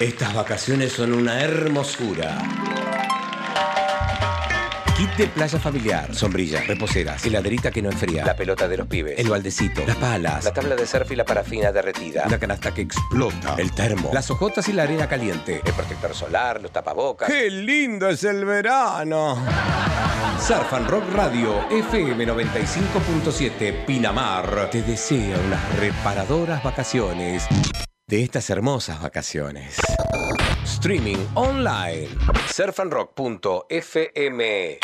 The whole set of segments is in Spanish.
Estas vacaciones son una hermosura. Kit de playa familiar, sombrilla, reposeras, heladerita que no enfría, la pelota de los pibes, el baldecito, las palas, la tabla de surf y la parafina derretida, la canasta que explota, el termo, las hojotas y la arena caliente, el protector solar, los tapabocas. ¡Qué lindo es el verano! Surf and Rock Radio FM 95.7 Pinamar. Te desea unas reparadoras vacaciones de estas hermosas vacaciones. Streaming online. surfandrock.fm.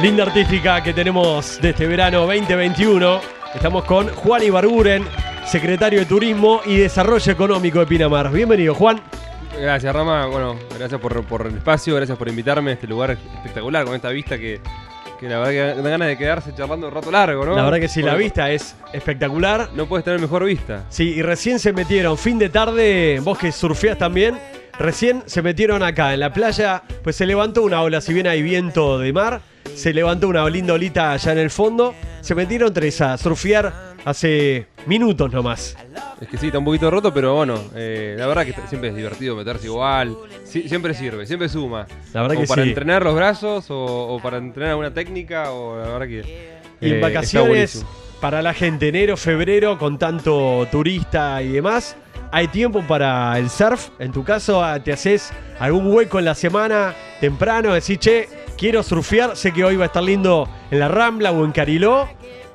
Linda artística que tenemos de este verano 2021. Estamos con Juan Ibarguren, secretario de Turismo y Desarrollo Económico de Pinamar. Bienvenido, Juan. Gracias, Rama. Bueno, gracias por, por el espacio, gracias por invitarme a este lugar espectacular con esta vista que, que la verdad que da ganas de quedarse charlando un rato largo, ¿no? La verdad que sí, la vista es espectacular. No puedes tener mejor vista. Sí, y recién se metieron, fin de tarde, vos que surfeás también, recién se metieron acá en la playa, pues se levantó una ola, si bien hay viento de mar, se levantó una linda olita allá en el fondo, se metieron tres a surfear hace minutos nomás. Es que sí, está un poquito roto, pero bueno, eh, la verdad que siempre es divertido meterse igual. Siempre sirve, siempre suma. La verdad o que para sí. entrenar los brazos, o, o para entrenar alguna técnica, o la verdad que. Y en eh, vacaciones para la gente, enero, febrero, con tanto turista y demás, hay tiempo para el surf. En tu caso, ah, te haces algún hueco en la semana temprano, decís, che, quiero surfear, sé que hoy va a estar lindo en la Rambla o en Cariló.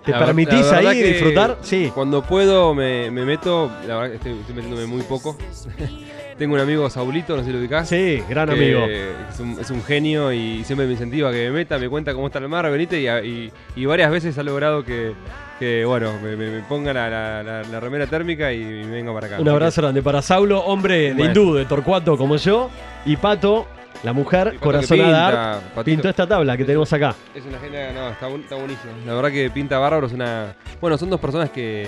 ¿Te La permitís la ahí disfrutar? Sí. Cuando puedo me, me meto, la verdad que estoy, estoy metiéndome muy poco. Tengo un amigo, Saulito, no sé si lo ubicás. Sí, gran amigo. Es un, es un genio y siempre me incentiva a que me meta, me cuenta cómo está el mar, venite y, y- y varias veces ha logrado que, que, bueno, me, ponga la, la- la- la remera térmica y, me venga para acá. Un abrazo grande para Saulo, hombre de hindú, de Torcuato como yo, y Pato, la mujer corazonada pinta, art, Patito. pintó esta tabla que tenemos acá. Es una genia, no, está, está buenísimo. La verdad que pinta bárbaro, es una... Bueno, son dos personas que...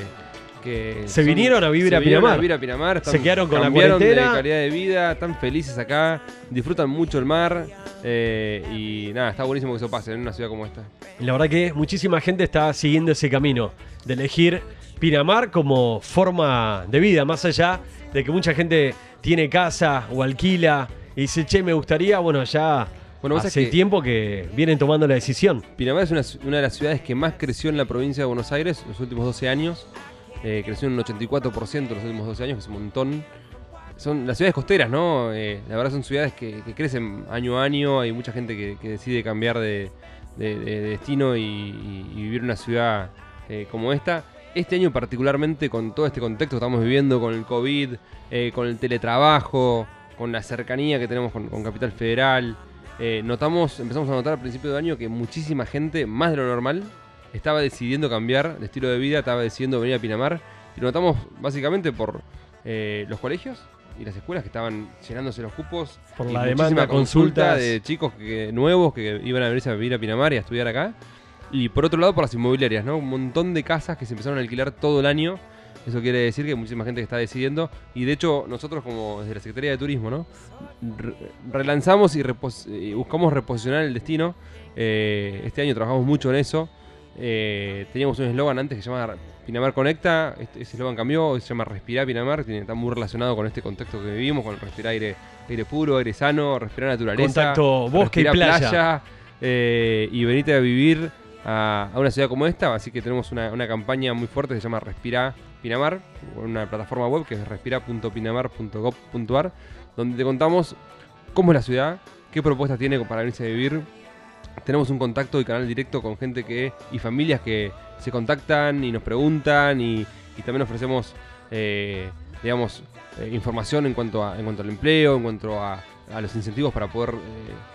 que Se son- vinieron a vivir se a Pinamar. a vivir a Pinamar, están- Se quedaron con la cuarentena. de calidad de vida, están felices acá, disfrutan mucho el mar eh, y nada, está buenísimo que eso pase en una ciudad como esta. La verdad que muchísima gente está siguiendo ese camino de elegir Pinamar como forma de vida, más allá de que mucha gente tiene casa o alquila y dice, che, me gustaría, bueno, ya Bueno, hace que- tiempo que vienen tomando la decisión. Pinamar es una, de las ciudades que más creció en la provincia de Buenos Aires los últimos 12 años. Eh, creció en un 84% los últimos 12 años, que es un montón. Son las ciudades costeras, ¿no? Eh, la verdad son ciudades que, que crecen año a año. Hay mucha gente que, que decide cambiar de, de- de destino y, y- y vivir en una ciudad eh, como esta. Este año particularmente con todo este contexto que estamos viviendo, con el COVID, eh, con el teletrabajo, con la cercanía que tenemos con, con Capital Federal, eh, notamos, empezamos a notar al principio de año que muchísima gente, más de lo normal, estaba decidiendo cambiar de estilo de vida, estaba decidiendo venir a Pinamar. Y lo notamos básicamente por eh, los colegios y las escuelas que estaban llenándose los cupos. Por y la muchísima demanda, consulta consultas. de chicos que, nuevos que iban a venirse a vivir a Pinamar y a estudiar acá. Y por otro lado, por las inmobiliarias, ¿no? Un montón de casas que se empezaron a alquilar todo el año. Eso quiere decir que hay muchísima gente que está decidiendo. Y de hecho, nosotros, como desde la Secretaría de Turismo, ¿no? Re- relanzamos y, repos- y buscamos reposicionar el destino. Eh, este año trabajamos mucho en eso. Eh, teníamos un eslogan antes que se llama Pinamar Conecta. Este, ese eslogan cambió, se llama Respirar Pinamar. Tiene, está muy relacionado con este contexto que vivimos, con respirar aire, aire puro, aire sano, respirar naturaleza. Contacto bosque y respirar playa. eh, y venite a vivir a, a una ciudad como esta. Así que tenemos una, una campaña muy fuerte que se llama Respira Pinamar, una plataforma web que es respira.pinamar.gov.ar, donde te contamos cómo es la ciudad, qué propuestas tiene para venirse a vivir. Tenemos un contacto y canal directo con gente que y familias que se contactan y nos preguntan y, también ofrecemos, eh, digamos, eh, información en cuanto, a, en cuanto al empleo, en cuanto a, a los incentivos para poder eh,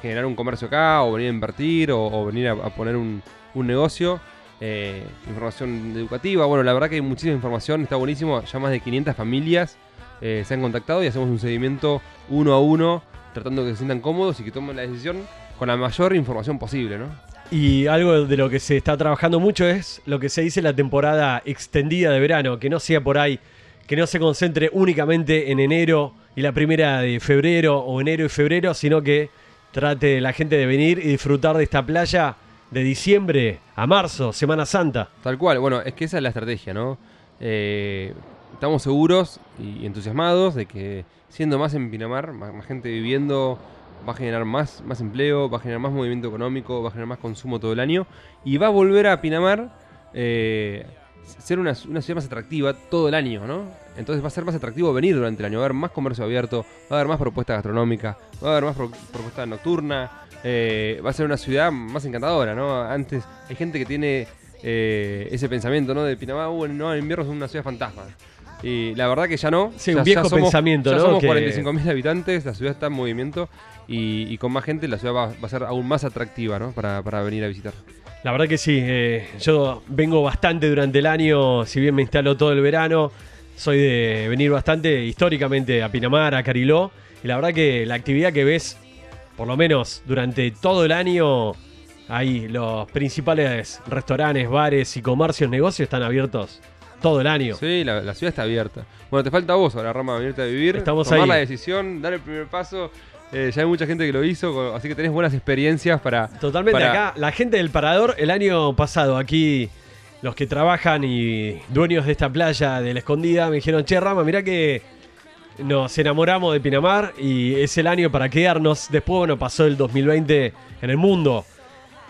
generar un comercio acá o venir a invertir o, o venir a, a poner un, un negocio. Eh, información educativa, bueno, la verdad que hay muchísima información, está buenísimo, ya más de 500 familias eh, se han contactado y hacemos un seguimiento uno a uno, tratando de que se sientan cómodos y que tomen la decisión con la mayor información posible, ¿no? Y algo de lo que se está trabajando mucho es lo que se dice la temporada extendida de verano, que no sea por ahí, que no se concentre únicamente en enero y la primera de febrero o enero y febrero, sino que trate la gente de venir y disfrutar de esta playa de diciembre a marzo, Semana Santa. Tal cual, bueno, es que esa es la estrategia, ¿no? Eh, estamos seguros y entusiasmados de que siendo más en Pinamar, más, gente viviendo, va a generar más, más empleo, va a generar más movimiento económico, va a generar más consumo todo el año y va a volver a Pinamar eh, ser una, ciudad más atractiva todo el año, ¿no? Entonces va a ser más atractivo venir durante el año, va a haber más comercio abierto, va a haber más propuesta gastronómica, va a haber más pro- propuesta nocturna, eh, va a ser una ciudad más encantadora, ¿no? Antes hay gente que tiene eh, ese pensamiento, ¿no? De Pinamar, uh, no, en invierno es una ciudad fantasma. Y la verdad que ya no. Sí, Ya- un viejo ya somos- pensamiento, ya ¿no? somos Que- 45.000 habitantes, la ciudad está en movimiento y, y con más gente la ciudad va, va a ser aún más atractiva, ¿no? Para, para venir a visitar. La verdad que sí, eh, yo vengo bastante durante el año, si bien me instalo todo el verano, soy de venir bastante históricamente a Pinamar, a Cariló, y la verdad que la actividad que ves, por lo menos durante todo el año, ahí los principales restaurantes, bares y comercios, negocios están abiertos todo el año. Sí, la, la ciudad está abierta. Bueno, te falta vos ahora, Rama, venirte a vivir. Estamos tomar ahí. la decisión, dar el primer paso. Eh, ya hay mucha gente que lo hizo, así que tenés buenas experiencias para. Totalmente, para- acá la gente del Parador el año pasado, aquí los que trabajan y dueños de esta playa de la escondida me dijeron, che Rama, mirá que nos enamoramos de Pinamar y es el año para quedarnos. Después, bueno, pasó el 2020 en el mundo,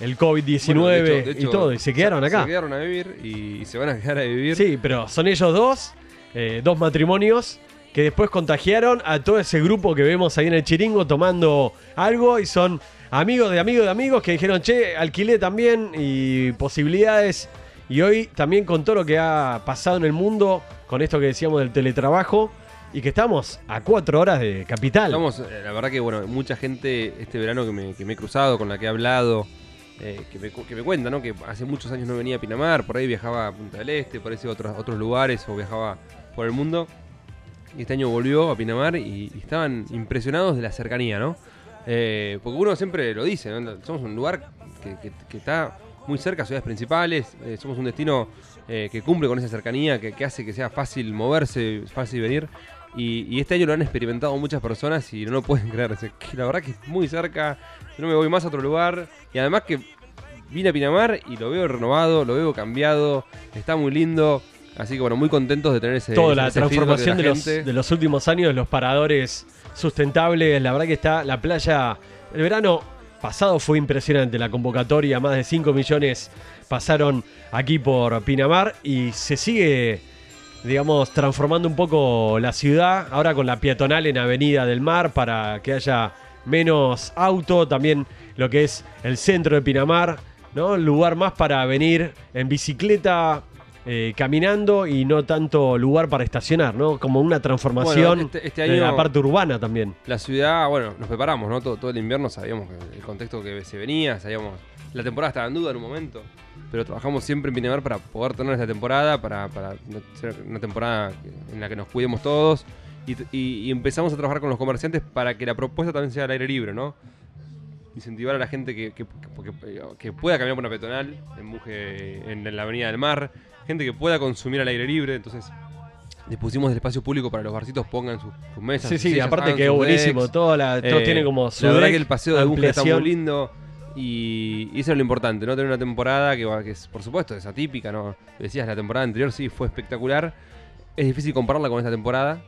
el COVID-19 Bueno, de hecho- de y todo, y se quedaron acá. Se quedaron a vivir y, y se van a quedar a vivir. Sí, pero son ellos dos, eh, dos matrimonios que después contagiaron a todo ese grupo que vemos ahí en el chiringo tomando algo y son amigos de amigos de amigos que dijeron, che, alquilé también y posibilidades. Y hoy también con todo lo que ha pasado en el mundo, con esto que decíamos del teletrabajo y que estamos a cuatro horas de capital. Estamos, eh, la verdad que, bueno, mucha gente este verano que me, he cruzado, con la que he hablado, eh, que, me, cuenta, ¿no? Que hace muchos años no venía a Pinamar, por ahí viajaba a Punta del Este, por ahí a otros, otros lugares o viajaba por el mundo. Y este año volvió a Pinamar y, estaban impresionados de la cercanía, ¿no? Eh, porque uno siempre lo dice, ¿no? Somos un lugar que, está muy cerca a ciudades principales, somos un destino que cumple con esa cercanía, que hace que sea fácil moverse, fácil venir. Y, y este año lo han experimentado muchas personas y no lo pueden creer. Que la verdad que es muy cerca, no me voy más a otro lugar. Y además que vine a Pinamar y lo veo renovado, lo veo cambiado, está muy lindo. Así que bueno, muy contentos de tener ese Toda la ese transformación de, la los, de los últimos años, los paradores sustentables, la verdad que está la playa, el verano pasado fue impresionante la convocatoria, más de 5 millones pasaron aquí por Pinamar y se sigue, digamos, transformando un poco la ciudad, ahora con la peatonal en Avenida del Mar para que haya menos auto, también lo que es el centro de Pinamar, ¿no? Lugar más para venir en bicicleta, eh, caminando y no tanto lugar para estacionar, ¿no? Como una transformación Bueno, este- este de la parte urbana también. La ciudad, bueno, nos preparamos, ¿no? Todo, todo el invierno sabíamos que el contexto que se venía, sabíamos. La temporada estaba en duda en un momento, pero trabajamos siempre en Pinamar para poder tener esta temporada, para, para ser una temporada en la que nos cuidemos todos. Y, y- y empezamos a trabajar con los comerciantes para que la propuesta también sea al aire libre, ¿no? Incentivar a la gente que, que- que- que pueda caminar por una peatonal, en, en la Avenida del Mar, gente que pueda consumir al aire libre, entonces dispusimos del espacio público para que los barcitos pongan sus, sus mesas. Sí, sí, aparte sus buenísimo. decks. Todo, la, todo Eh, tiene como su La verdad que el paseo de Buje está muy lindo. Y, y eso es lo importante, ¿no? Tener una temporada que, es, por supuesto, es atípica, ¿no? Decías, la temporada anterior sí fue espectacular. Es difícil compararla con esta temporada.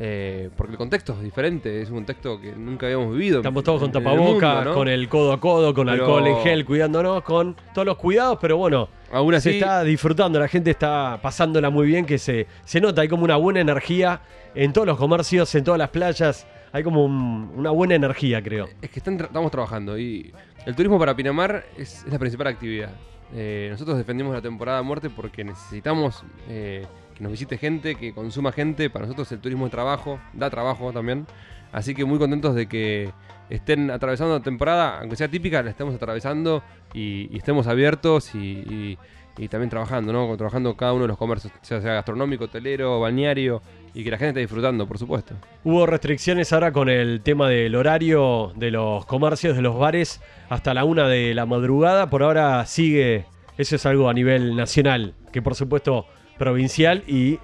eh, porque el contexto es diferente, es un contexto que nunca habíamos vivido. Estamos todos con en- en el tapaboca, mundo, ¿no? con el codo a codo, con Pero- alcohol en gel, cuidándonos, con todos los cuidados, pero bueno, Aún se está disfrutando, la gente está pasándola muy bien, que se, se nota, hay como una buena energía en todos los comercios, en todas las playas, hay como un- una buena energía, creo. es que están estamos trabajando y el turismo para Pinamar es, la principal actividad. Eh, nosotros defendimos la temporada muerte porque necesitamos eh, que nos visite gente, que consuma gente. Para nosotros el turismo es trabajo, da trabajo también. Así que muy contentos de que estén atravesando la temporada, aunque sea típica, la estemos atravesando y, estemos abiertos y, y- y también trabajando, ¿no? Trabajando cada uno de los comercios, ya sea gastronómico, hotelero, balneario y que la gente esté disfrutando, por supuesto. Hubo restricciones ahora con el tema del horario de los comercios, de los bares, hasta la una de la madrugada. Por ahora sigue, eso es algo a nivel nacional, que por supuesto provincial y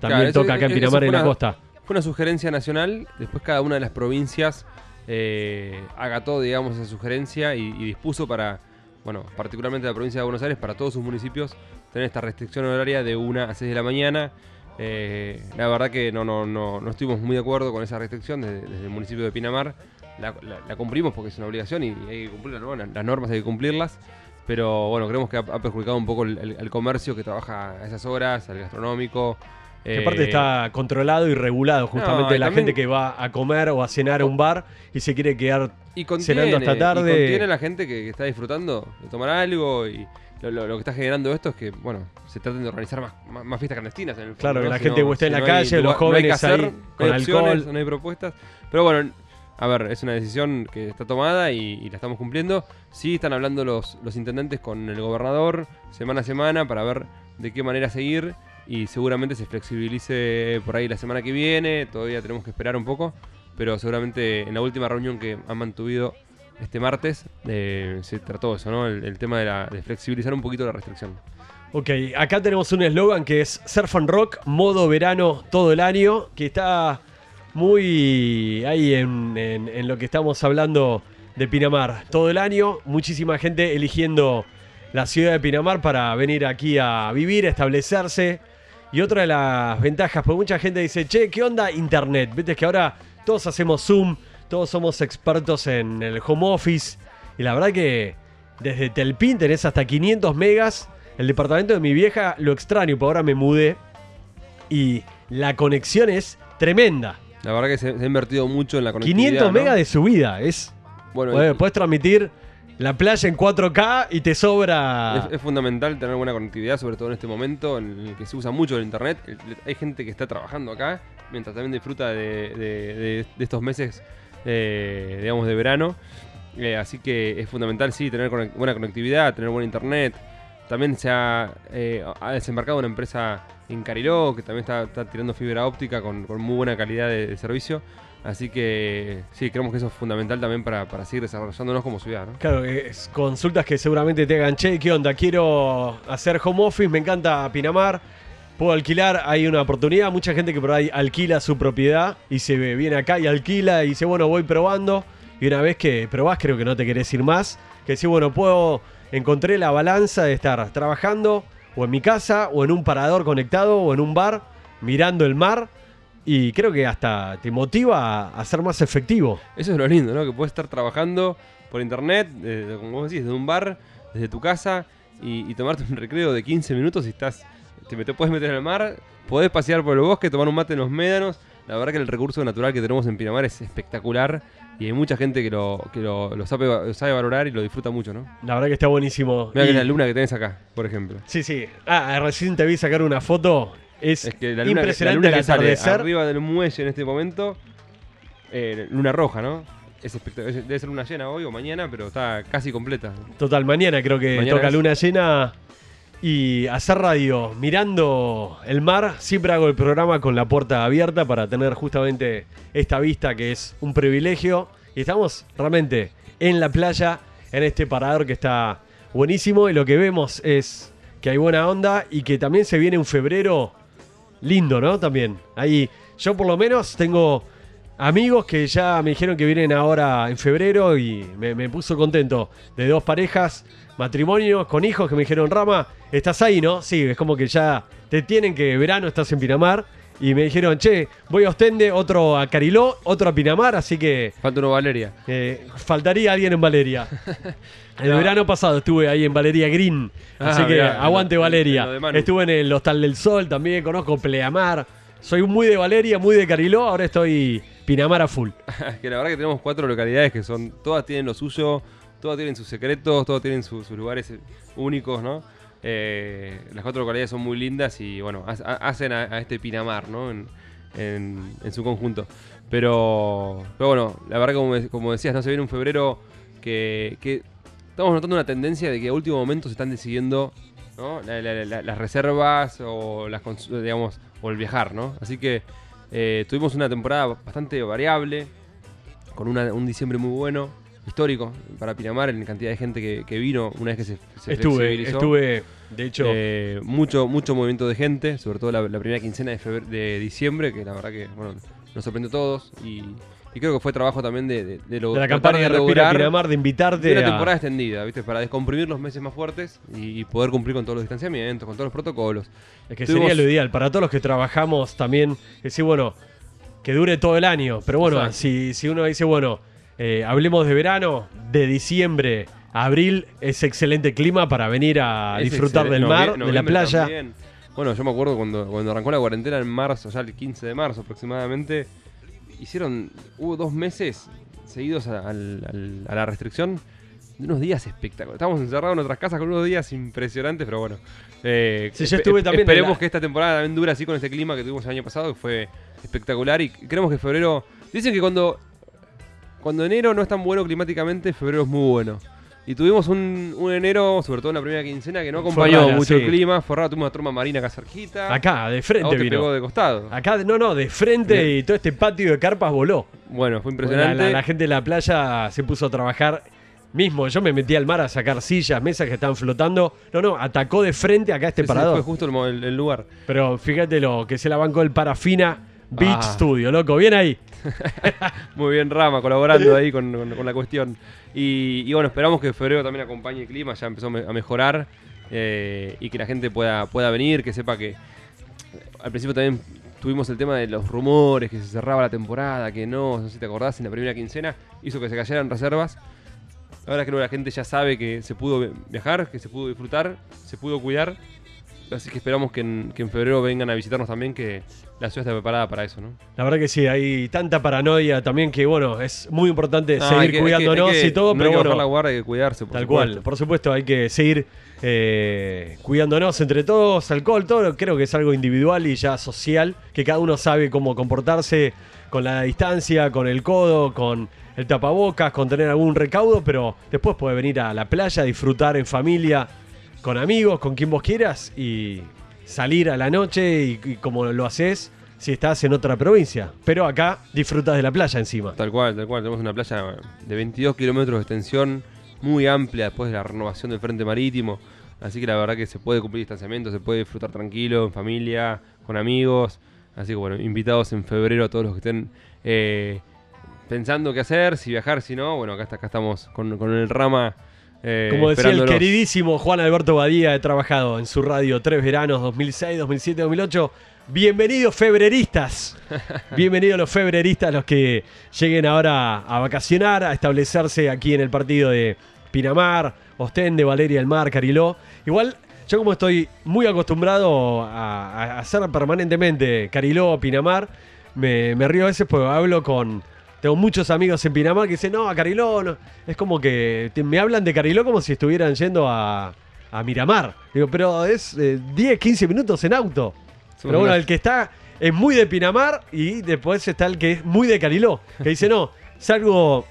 también Claro, eso- toca acá en Pinamar en la costa. Fue una sugerencia nacional, después cada una de las provincias eh, agató, digamos, esa sugerencia y, y dispuso para, bueno, particularmente la provincia de Buenos Aires, para todos sus municipios, tener esta restricción horaria de 1 a 6 de la mañana. Eh, la verdad que no, no, no, no estuvimos muy de acuerdo con esa restricción desde, desde el municipio de Pinamar. La, la- la cumplimos porque es una obligación y hay que cumplirla, ¿no? Las- normas hay que cumplirlas. Pero bueno, creemos que ha, ha perjudicado un poco el, el- el comercio que trabaja a esas horas, al gastronómico. Que Eh, aparte está controlado y regulado justamente y la gente que va a comer o a cenar a un bar y se quiere quedar y contiene, cenando hasta y tarde. contiene a la gente que, que está disfrutando de tomar algo y lo, lo- lo que está generando esto es que, bueno, se traten de organizar más, más, más fiestas clandestinas en el Claro, que la Si gente no- esté en la hay calle, los no jóvenes ahí con no hay opciones, alcohol. no hay propuestas. Pero bueno, a ver, es una decisión que está tomada y, y la estamos cumpliendo. Sí están hablando los, los intendentes con el gobernador semana a semana para ver de qué manera seguir y seguramente se flexibilice por ahí la semana que viene. Todavía tenemos que esperar un poco, pero seguramente en la última reunión que han mantuido este martes eh, se trató eso, ¿no? El, tema de, flexibilizar un poquito la restricción. Ok, acá tenemos un eslogan que es Surf and Rock, modo verano todo el año, que está muy ahí en, en- lo que estamos hablando de Pinamar. Todo el año, muchísima gente eligiendo la ciudad de Pinamar para venir aquí a vivir, a establecerse. Y otra de las ventajas, pues mucha gente dice, che, ¿qué onda Internet? Viste que ahora todos hacemos Zoom, todos somos expertos en el home office. Y la verdad que desde Telpin tenés hasta 500 megas. El departamento de mi vieja lo extraño, porque ahora me mudé. Y la conexión es tremenda. La verdad que se, se ha invertido mucho en la conectividad. 500 ¿no? megas de subida. Es, Bueno, podés, podés transmitir la playa en 4K y te sobra... Es, es fundamental tener buena conectividad, sobre todo en este momento en el que se usa mucho el internet. Hay gente que está trabajando acá, mientras también disfruta de, de- de- de estos meses, eh, digamos, de verano. Eh, así que es fundamental, sí, tener buena conectividad, tener buen internet. También se ha, eh, ha desembarcado una empresa en Cariló que también está, tirando fibra óptica con, muy buena calidad de, servicio. Así que sí, creemos que eso es fundamental también para, para seguir desarrollándonos como ciudad. ¿no? Claro, es consultas que seguramente te hagan, che, ¿qué onda? Quiero hacer home office, me encanta Pinamar, puedo alquilar, hay una oportunidad, mucha gente que por ahí alquila su propiedad y se viene acá y alquila y dice, bueno, voy probando, y una vez que probás creo que no te querés ir más, que decís, bueno, puedo, encontré la balanza de estar trabajando o en mi casa o en un parador conectado o en un bar mirando el mar y creo que hasta te motiva a, ser más efectivo. Eso es lo lindo, ¿no? Que puedes estar trabajando por internet, desde- como decís, desde un bar, desde tu casa, y tomarte un recreo de 15 minutos y estás. Te, met- puedes meter en el mar, podés pasear por el bosque, tomar un mate en los médanos. La verdad que el recurso natural que tenemos en Pinamar es espectacular y hay mucha gente que lo, que lo, lo sabe, lo sabe valorar y lo disfruta mucho, ¿no? La verdad que está buenísimo. Mira que la luna que tenés acá, por ejemplo. Sí, sí. Ah, recién te vi sacar una foto. Es, Es que la luna, que- la impresionante luna que sale arriba del muelle en este momento, eh, luna roja, ¿no? Es espectac- es- debe ser luna llena hoy o mañana, pero está casi completa. Total, mañana creo que Mañana toca es. luna llena. Y hacer radio mirando el mar. Siempre hago el programa con la puerta abierta para tener justamente esta vista que es un privilegio. Y estamos realmente en la playa, en este parador que está buenísimo. Y lo que vemos es que hay buena onda y que también se viene un febrero lindo, ¿no? También. Ahí, yo por lo menos tengo amigos que ya me dijeron que vienen ahora en febrero y me, me puso contento. De dos parejas, matrimonios con hijos que me dijeron, Rama, ¿estás ahí, no? Sí, es como que ya te tienen que verano estás en Pinamar. Y me dijeron, che, voy a Ostende, otro a Cariló, otro a Pinamar, así que Falta uno Valeria. eh, faltaría alguien en Valeria. El No. verano pasado estuve ahí en Valeria Green. Ah, así que mirá, aguante Valeria. Estuve en el Hostal del Sol también, conozco Pleamar. Soy muy de Valeria, muy de Cariló, ahora estoy Pinamar a full. que la verdad que tenemos cuatro localidades que son, todas tienen lo suyo, todas tienen sus secretos, todas tienen su- sus lugares únicos, ¿no? Eh, las cuatro localidades son muy lindas y bueno, ha- ha- hacen a, este Pinamar, ¿no? En, su conjunto. Pero, pero bueno, la verdad como, como decías, no se viene un febrero que, que estamos notando una tendencia de que a último momento se están decidiendo las reservas o el viajar, ¿no? Así que eh, tuvimos una temporada bastante variable, con una- un diciembre muy bueno, histórico para Pinamar en cantidad de gente que, que vino una vez que se, se Estuve, estuve, de hecho, Eh, mucho, mucho movimiento de gente, sobre todo la, la primera quincena de, febr- de diciembre, que la verdad que bueno, nos sorprendió a todos y, y creo que fue trabajo también de, de, de lo De la campaña de lograr Pinamar, de invitarte de una a- temporada extendida, ¿viste? Para descomprimir los meses más fuertes y, y poder cumplir con todos los distanciamientos, con todos los protocolos. Es que Tuvimos- sería lo ideal. Para todos los que trabajamos también, decir, bueno, que dure todo el año. Pero bueno, Exacto. si, si uno dice, bueno, eh, hablemos de verano, de diciembre a abril es excelente clima para venir a Es disfrutar del mar, de la playa. también. Bueno, yo me acuerdo cuando, cuando arrancó la cuarentena en marzo, ya el 15 de marzo aproximadamente, hicieron, hubo dos meses seguidos a, la restricción de unos días espectaculares. Estábamos encerrados en nuestras casas con unos días impresionantes, pero bueno. eh, Sí, yo estuve también Esperemos la- que esta temporada también dure así con este clima que tuvimos el año pasado, que fue espectacular. Y creemos que febrero. Dicen que cuando, cuando enero no es tan bueno climáticamente, febrero es muy bueno. Y tuvimos un, un enero, sobre todo en la primera quincena, que no acompañó mucho sí. el clima. Fue raro, tuvimos una torma marina acá cerquita. Acá, de a frente vos te vino. pegó de costado. Acá, no, no, de frente Bien. y todo este patio de carpas voló. Bueno, fue impresionante. la- la gente de la playa se puso a trabajar. Mismo, yo me metí al mar a sacar sillas, mesas que estaban flotando. No, no, atacó de frente acá este Sí, sí, parador. fue justo el, mo- el- el lugar. Pero fíjate lo que se la bancó el Parafina Beach Ah. Studio, loco. Bien ahí. Muy bien, Rama, colaborando ahí con, con- con la cuestión. Y, y bueno, esperamos que febrero también acompañe el clima, ya empezó a mejorar eh, y que la gente pueda, pueda venir, que sepa que al principio también tuvimos el tema de los rumores, que se cerraba la temporada, que no, no sé si te acordás, en la primera quincena hizo que se cayeran reservas. Ahora creo que la gente ya sabe que se pudo viajar, que se pudo disfrutar, se pudo cuidar. Así que esperamos que en, que en febrero vengan a visitarnos también, que la ciudad está preparada para eso, ¿no? La verdad que sí, hay tanta paranoia también que, bueno, es muy importante Ah, seguir que- cuidándonos que- y todo, no pero hay que bajar bueno. la guardia, hay que cuidarse, por Tal supuesto. cual, por supuesto, hay que seguir eh, cuidándonos entre todos, alcohol, todo, creo que es algo individual y ya social, que cada uno sabe cómo comportarse con la distancia, con el codo, con el tapabocas, con tener algún recaudo, pero después puede venir a la playa, disfrutar en familia, con amigos, con quien vos quieras y salir a la noche y, como lo haces si estás en otra provincia. Pero acá disfrutas de la playa encima. Tal cual, tal cual. Tenemos una playa de 22 kilómetros de extensión, muy amplia después de la renovación del frente marítimo. Así que la verdad que se puede cumplir distanciamiento, se puede disfrutar tranquilo, en familia, con amigos. Así que bueno, invitados en febrero a todos los que estén eh, pensando qué hacer, si viajar, si no. Bueno, acá, está- acá estamos con el rama. Eh, Como decía el queridísimo Juan Alberto Badía, he trabajado en su radio tres veranos, 2006, 2007, 2008. Bienvenidos febreristas. Bienvenidos los febreristas, los que lleguen ahora a vacacionar, a establecerse aquí en el partido de Pinamar, Ostende, Valeria del Mar, Cariló. Igual, yo como estoy muy acostumbrado a, a hacer permanentemente Cariló, Pinamar, me, me río a veces porque hablo con... Tengo muchos amigos en Pinamar que dicen, no, a Cariló, no". es como que te- me hablan de Cariló como si estuvieran yendo a, a Miramar. Digo, pero es eh, 10, 15 minutos en auto. Pero bueno, el que está es muy de Pinamar y después está el que es muy de Cariló. Que dice, no, salgo,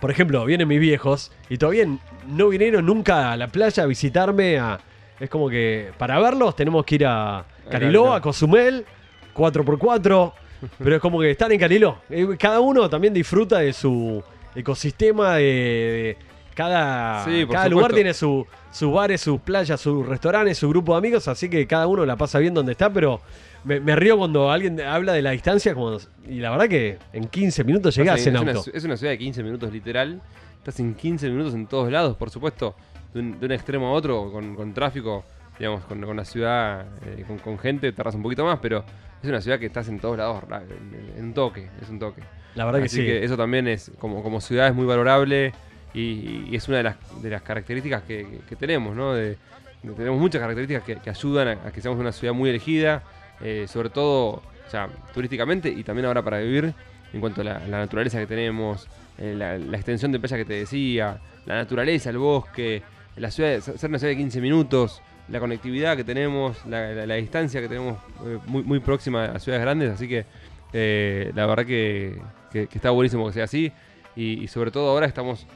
por ejemplo, vienen mis viejos y todavía no vinieron nunca a la playa a visitarme. A, es como que para verlos tenemos que ir a Cariló, Cariló. a Cozumel, 4x4. Pero es como que están en Cariló. Eh, Cada uno también disfruta de su ecosistema, de, de cada, Sí, cada lugar tiene su, sus bares, sus playas, sus restaurantes, su grupo de amigos, así que cada uno la pasa bien donde está, pero me, me río cuando alguien habla de la distancia como, y la verdad que en 15 minutos llegás en una, auto. es una ciudad de 15 minutos literal. Estás en 15 minutos en todos lados, por supuesto. De un, de un extremo a otro, con, con tráfico, digamos, con, con la ciudad, eh, con, con gente, tardas un poquito más, pero es una ciudad que estás en todos lados, en, un toque, es un toque. La verdad que Así sí. que eso también es, como, como ciudad es muy valorable y, y es una de las, de las características que, que- que tenemos, ¿no? De- de- tenemos muchas características que, que ayudan a, a que seamos una ciudad muy elegida, eh, sobre todo, o sea, turísticamente y también ahora para vivir, en cuanto a la, la naturaleza que tenemos, eh, la, la extensión de playa que te decía, la naturaleza, el bosque, la ciudad, ser una ciudad de 15 minutos, la conectividad que tenemos, la, distancia que tenemos eh, muy, muy próxima a ciudades grandes, así que eh, la verdad que, que- está buenísimo que sea así y, sobre todo ahora estamos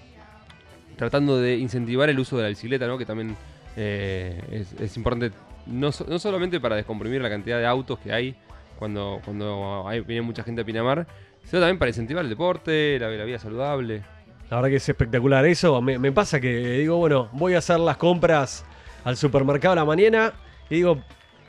tratando de incentivar el uso de la bicicleta, ¿no? que también eh, es, importante no, no solamente para descomprimir la cantidad de autos que hay cuando, cuando hay, viene mucha gente a Pinamar, sino también para incentivar el deporte, la, vida saludable. La verdad que es espectacular eso. Me pasa que digo, bueno, voy a hacer las compras al supermercado a la mañana y digo,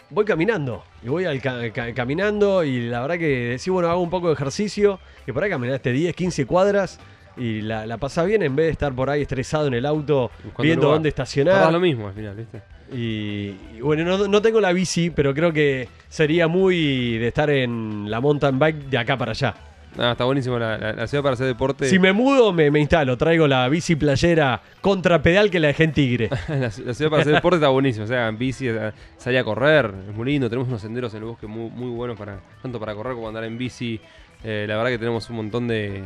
voy caminando. Y voy al ca- ca- caminando y la verdad que decís, bueno, hago un poco de ejercicio. Y por ahí caminaste 10, 15 cuadras y la, la pasás bien en vez de estar por ahí estresado en el auto viendo lugar. dónde estacionar. lo mismo al final, ¿viste? Y, y bueno, no, no tengo la bici, pero creo que sería muy de estar en la mountain bike de acá para allá. Ah, está buenísimo la, la- la ciudad para hacer deporte. Si me mudo, me, me instalo. Traigo la bici playera contrapedal que la dejé en Tigre. la, la ciudad para hacer deporte está buenísimo. O sea, en bici, eh, salir a correr, es muy lindo. Tenemos unos senderos en el bosque muy, muy buenos para tanto para correr como andar en bici. Eh, la verdad que tenemos un montón de,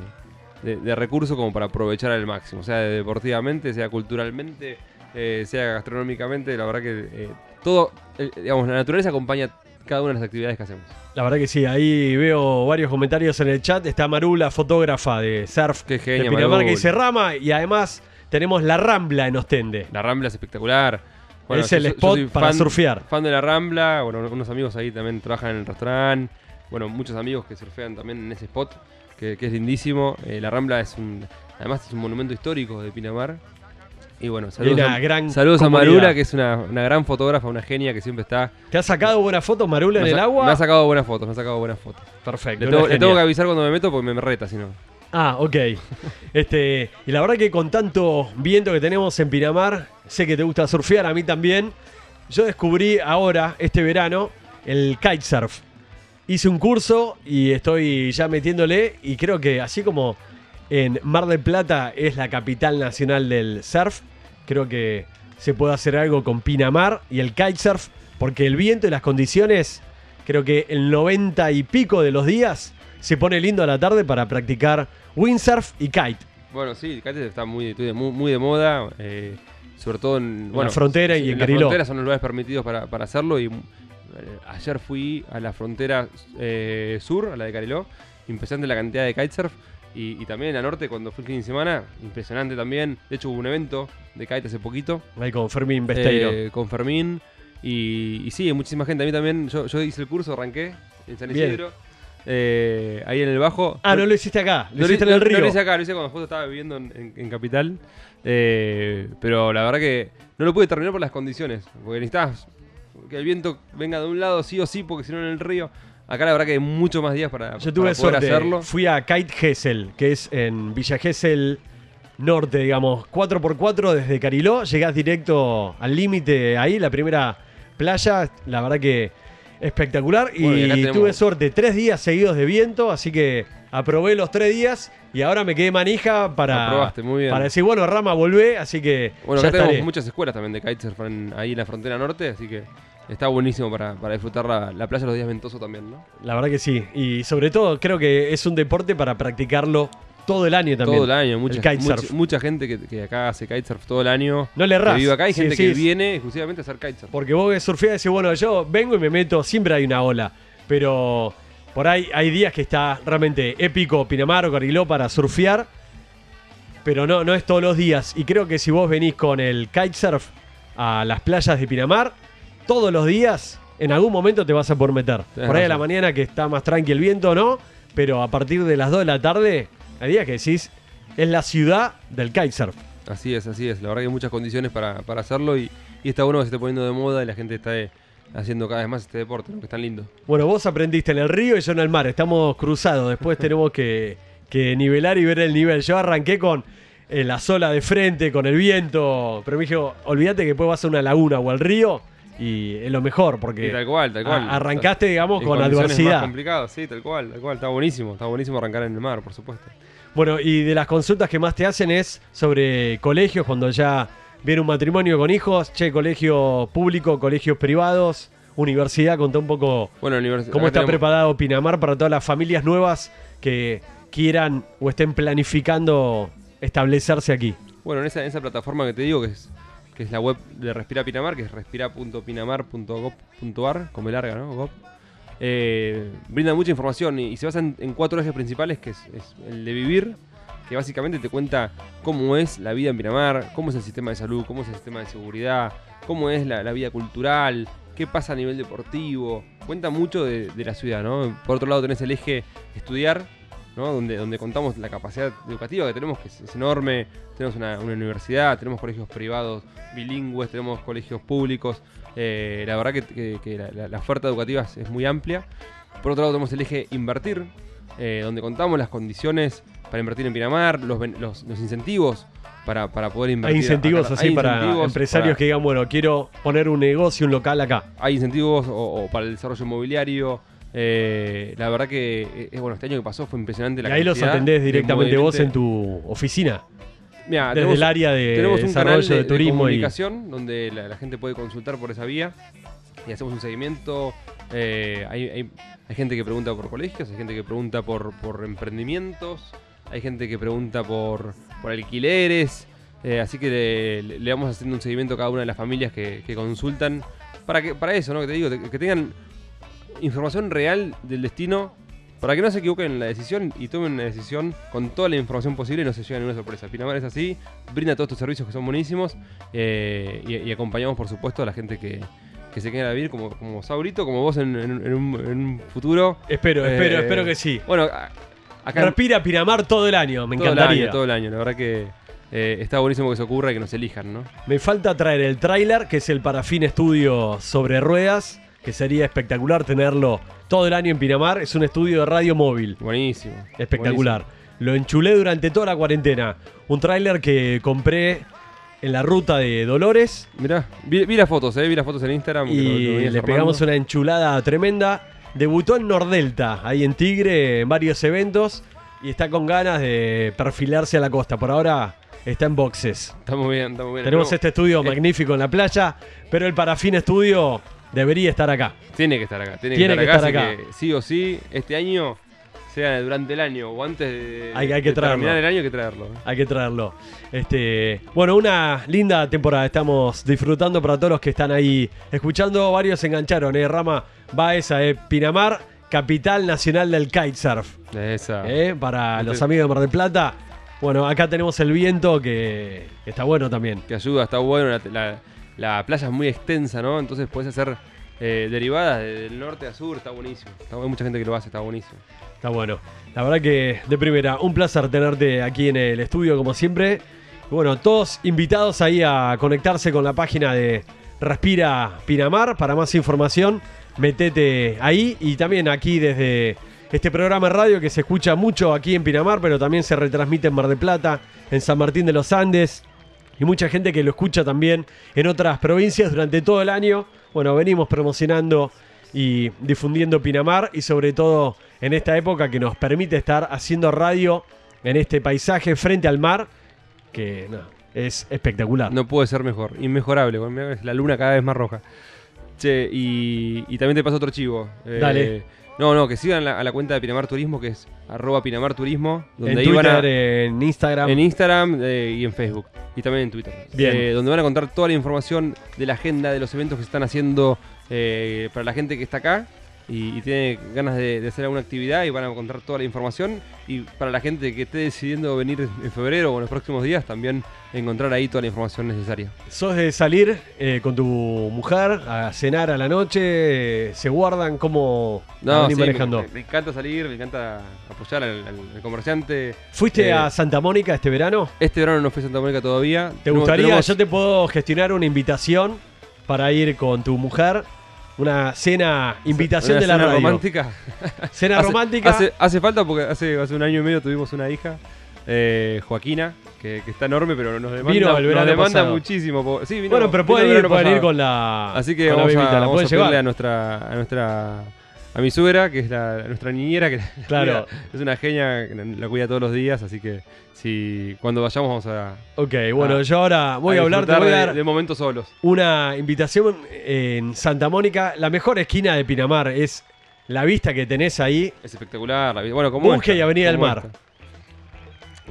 de- de recursos como para aprovechar al máximo. Sea deportivamente, sea culturalmente, eh, sea gastronómicamente. La verdad que eh, todo, digamos, la naturaleza acompaña cada una de las actividades que hacemos. La verdad que sí, ahí veo varios comentarios en el chat. Está Marula, fotógrafa de surf Qué de genia, Pinamar, que dice Rama. Y además tenemos la Rambla en Ostende. La Rambla es espectacular. Es el yo spot para surfear. Fan de la Rambla. Bueno, unos amigos ahí también trabajan en el restaurante. Bueno, muchos amigos que surfean también en ese spot, que, que es lindísimo. Eh, la Rambla es un, además es un monumento histórico de Pinamar. Y bueno, saludos, a, gran saludos a. Marula, que es una, una gran fotógrafa, una genia que siempre está. ¿Te has sacado buenas fotos, Marula, en el ha- agua? me ha sacado buenas fotos, me ha sacado buenas fotos. Perfecto. Le tengo, le tengo que avisar cuando me meto porque me, me reta, si no. Ah, ok. Este, y la verdad que con tanto viento que tenemos en Pinamar, sé que te gusta surfear, a mí también. Yo descubrí ahora, este verano, el kitesurf. Hice un curso y estoy ya metiéndole y creo que así como en Mar del Plata es la capital nacional del surf, creo que se puede hacer algo con Pinamar y el kitesurf, porque el viento y las condiciones, creo que el 90 y pico de los días se pone lindo a la tarde para practicar windsurf y kite. Bueno, sí, el kite está muy, muy, muy de moda, eh, sobre todo en, bueno, la frontera y en la Cariló. frontera son los lugares permitidos para, para hacerlo y eh, ayer fui a la frontera eh, sur, a la de Cariló, impresionante la cantidad de kitesurf y, y también en la norte cuando fui el fin de semana, impresionante también. De hecho hubo un evento de kite hace poquito Ahí con Fermín Besteiro. eh, con Fermín y, y sí, muchísima gente. A mí también, yo, yo hice el curso, arranqué en San. Isidro, eh, ahí en el bajo. ah, no lo hiciste acá, lo Lo hiciste en el río. No lo hice acá, lo hice cuando justo estaba viviendo en, en- en Capital. Eh, pero la verdad que no lo pude terminar por las condiciones. Porque necesitabas que el viento venga de un lado sí o sí, porque si no en el río. Acá la verdad que hay mucho más días para, Yo tuve para poder suerte. hacerlo. Fui a Kite Gesell, que es en Villa Gesell Norte, digamos, 4x4 desde Cariló. Llegás directo al límite ahí, la primera playa. La verdad que espectacular. Bueno, y tenemos- tuve suerte, tres días seguidos de viento, así que aprobé los tres días y ahora me quedé manija para, para decir, bueno, Rama, volvé, así que Bueno, ya acá tenemos estaré. muchas escuelas también de kitesurf ahí en la frontera norte, así que está buenísimo para, para disfrutar la, la playa los días ventosos también, ¿no? La verdad que sí. Y sobre todo creo que es un deporte para practicarlo todo el año también. Todo el año, mucha, el kitesurf. mucha, mucha gente que, que acá hace kitesurf todo el año. No le errás. Que vive acá, hay Sí, gente sí, que es- viene exclusivamente a hacer kitesurf. Porque vos que surfeás y decís, bueno, yo vengo y me meto, siempre hay una ola. Pero por ahí hay días que está realmente épico Pinamar o Cariló para surfear. Pero no, no es todos los días. Y creo que si vos venís con el kitesurf a las playas de Pinamar, todos los días, en algún momento te vas a poder meter. Por ahí a la mañana que está más tranqui el viento, ¿no? Pero a partir de las 2 de la tarde, hay días que decís, es la ciudad del kitesurf. Así es, así es. La verdad que hay muchas condiciones para, para hacerlo y, y está bueno que se esté poniendo de moda y la gente está eh, haciendo cada vez más este deporte, ¿no? que es tan lindo. Bueno, vos aprendiste en el río y yo en el mar. Estamos cruzados. Después tenemos que, que nivelar y ver el nivel. Yo arranqué con eh, la sola de frente, con el viento. Pero me dijo, olvídate que después vas a una laguna o al río y es lo mejor porque Y tal cual, tal cual. a- arrancaste, digamos, En con adversidad. más complicadas, sí, tal cual, tal cual. Está buenísimo, está buenísimo arrancar en el mar, por supuesto. Bueno, y de las consultas que más te hacen es sobre colegios, cuando ya viene un matrimonio con hijos, che, colegio público, colegios privados, universidad, contá un poco Bueno. ¿Cómo está tenemos- preparado Pinamar para todas las familias nuevas que quieran o estén planificando establecerse aquí? Bueno, en esa, en esa plataforma que te digo, que es, que es la web de Respira Pinamar, que es respira.pinamar.gov.ar, como larga, ¿no? Gov. Eh, brinda mucha información y, se basa en, cuatro ejes principales, que es, el de vivir, que básicamente te cuenta cómo es la vida en Pinamar, cómo es el sistema de salud, cómo es el sistema de seguridad, cómo es la, la vida cultural, qué pasa a nivel deportivo. Cuenta mucho de, de la ciudad, ¿no? Por otro lado tenés el eje estudiar, ¿no? donde, donde contamos la capacidad educativa que tenemos, que es, es enorme. Tenemos una, una universidad, tenemos colegios privados bilingües, tenemos colegios públicos. Eh, la verdad que, que- que la, oferta educativa es, es muy amplia. Por otro lado tenemos el eje invertir, eh, donde contamos las condiciones para invertir en Pinamar, los, los, los incentivos para, para poder invertir. Hay incentivos acá. así Hay para incentivos empresarios para- que digan, bueno, quiero poner un negocio, un local acá. hay incentivos o, o para el desarrollo inmobiliario. Eh, la verdad que eh, bueno, este año que pasó fue impresionante la y ahí los atendés de directamente vos en tu oficina. Mirá, desde tenemos- el área de tenemos un desarrollo canal de, de turismo y- comunicación donde la, la gente puede consultar por esa vía y hacemos un seguimiento. eh, hay, hay- hay gente que pregunta por colegios, hay gente que pregunta por, por emprendimientos, hay gente que pregunta por, por alquileres. eh, así que le vamos haciendo un seguimiento a cada una de las familias que, que consultan para que para eso, ¿no? Que te digo, que tengan información real del destino para que no se equivoquen en la decisión y tomen una decisión con toda la información posible y no se lleven ninguna sorpresa. Pinamar es así, brinda todos estos servicios que son buenísimos eh, y, y acompañamos, por supuesto, a la gente que, que se quiera vivir como, como Saurito, como vos en, en- en un, en un futuro. Espero, Eh, espero, espero que sí. Bueno, acá Respira Pinamar todo el año, me todo el encantaría. año, todo el año. La verdad que eh, está buenísimo que se ocurra y que nos elijan, ¿no? Me falta traer el tráiler, que es el Parafín Estudio sobre ruedas, que sería espectacular tenerlo todo el año en Pinamar. Es un estudio de radio móvil. Buenísimo. Espectacular. Lo enchulé durante toda la cuarentena. Un tráiler que compré en la ruta de Dolores Mirá, vi, vi las fotos, eh, vi las fotos en Instagram. y le pegamos una enchulada tremenda. Debutó en Nordelta, ahí en Tigre, en varios eventos y está con ganas de perfilarse a la costa. Por ahora está en boxes. Estamos bien, estamos bien. Tenemos No, este estudio eh, magnífico en la playa, pero el Parafín Estudio debería estar acá. Tiene que estar acá, tiene, Tiene que que estar acá. que sí o sí, este año, sea durante el año o antes de, Hay- hay que de traerlo. terminar el año, hay que traerlo. ¿eh? Hay que traerlo. Este, bueno, una linda temporada. Estamos disfrutando para todos los que están ahí escuchando. Varios se engancharon. Eh. Rama Baeza, eh. Pinamar, capital nacional del kitesurf. Esa. Eh, para Este- los amigos de Mar del Plata. Bueno, acá tenemos el viento que está bueno también. Que ayuda, está bueno. La, la- la playa es muy extensa, ¿no? Entonces puedes hacer eh, derivadas de- del norte a sur, está buenísimo. Está- hay mucha gente que lo hace, está buenísimo. Está bueno. La verdad que de primera, un placer tenerte aquí en el estudio como siempre. Bueno, todos invitados ahí a conectarse con la página de Respira Pinamar. Para más información, metete ahí y también aquí desde este programa de radio que se escucha mucho aquí en Pinamar, pero también se retransmite en Mar de Plata, en San Martín de los Andes. Y mucha gente que lo escucha también en otras provincias durante todo el año. Bueno, venimos promocionando y difundiendo Pinamar y sobre todo en esta época que nos permite estar haciendo radio en este paisaje frente al mar, que no, es espectacular. No puede ser mejor, inmejorable. La luna cada vez más roja. Che, y, y también te paso otro chivo. Eh, Dale. No, no, que sigan la- a la cuenta de Pinamar Turismo, que es arroba Pinamar Turismo, donde en Twitter, a, en Instagram. En Instagram eh, y en Facebook. Y también en Twitter. Bien. Eh, donde van a encontrar toda la información de la agenda, de los eventos que se están haciendo eh, para la gente que está acá y, y tiene ganas de, de hacer alguna actividad y van a encontrar toda la información. Y para la gente que esté decidiendo venir en febrero o en los próximos días, también encontrar ahí toda la información necesaria. ¿Sos de salir eh, con tu mujer a cenar a la noche? ¿Se guardan? ¿Cómo venís sí, me- manejando? Me, me encanta salir, me encanta apoyar al, al- al comerciante. ¿Fuiste eh, a Santa Mónica este verano? Este verano no fui a Santa Mónica todavía. ¿Te gustaría? tenemos- Yo te puedo gestionar una invitación para ir con tu mujer. Una cena, invitación una de la cena radio. romántica. Cena Hace- romántica. Hace, hace falta porque hace, hace un año y medio tuvimos una hija, eh, Joaquina, que, que está enorme, pero nos demanda, Vino nos demanda muchísimo. po- Sí, vino- bueno, pero pueden ir, ir con la. Así que la vamos, a, la vamos a llevar. a nuestra, a nuestra a mi suegra, que es la, nuestra niñera, que la Claro. cuida, es una genia, la cuida todos los días, así que si cuando vayamos vamos a, Ok, bueno, a- yo ahora voy a, hablar, te disfrutar voy a de- dar de momentos solos. una invitación en Santa Mónica. La mejor esquina de Pinamar es la vista que tenés ahí. Es espectacular. la vida. Bueno, como Busque y Avenida del Mar.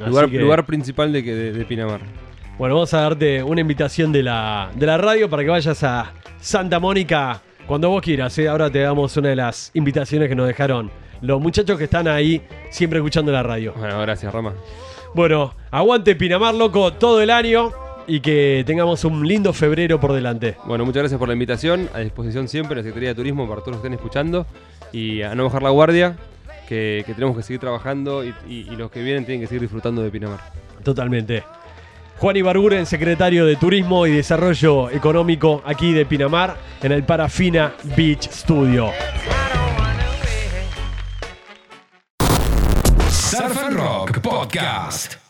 Lugar, que, lugar principal de, de Pinamar. Bueno, vamos a darte una invitación de la, de la radio para que vayas a Santa Mónica cuando vos quieras. ¿eh? Ahora te damos una de las invitaciones que nos dejaron los muchachos que están ahí siempre escuchando la radio. Bueno, gracias, Rama. Bueno, aguante Pinamar, loco, todo el año y que tengamos un lindo febrero por delante. Bueno, muchas gracias por la invitación. A disposición siempre en la Secretaría de Turismo para todos los que estén escuchando. Y a no bajar la guardia. que, que tenemos que seguir trabajando y, y- y los que vienen tienen que seguir disfrutando de Pinamar. Totalmente. Juan Ibarguren, secretario de Turismo y Desarrollo Económico aquí de Pinamar, en el Parafina Beach Studio. Surf and Rock Podcast.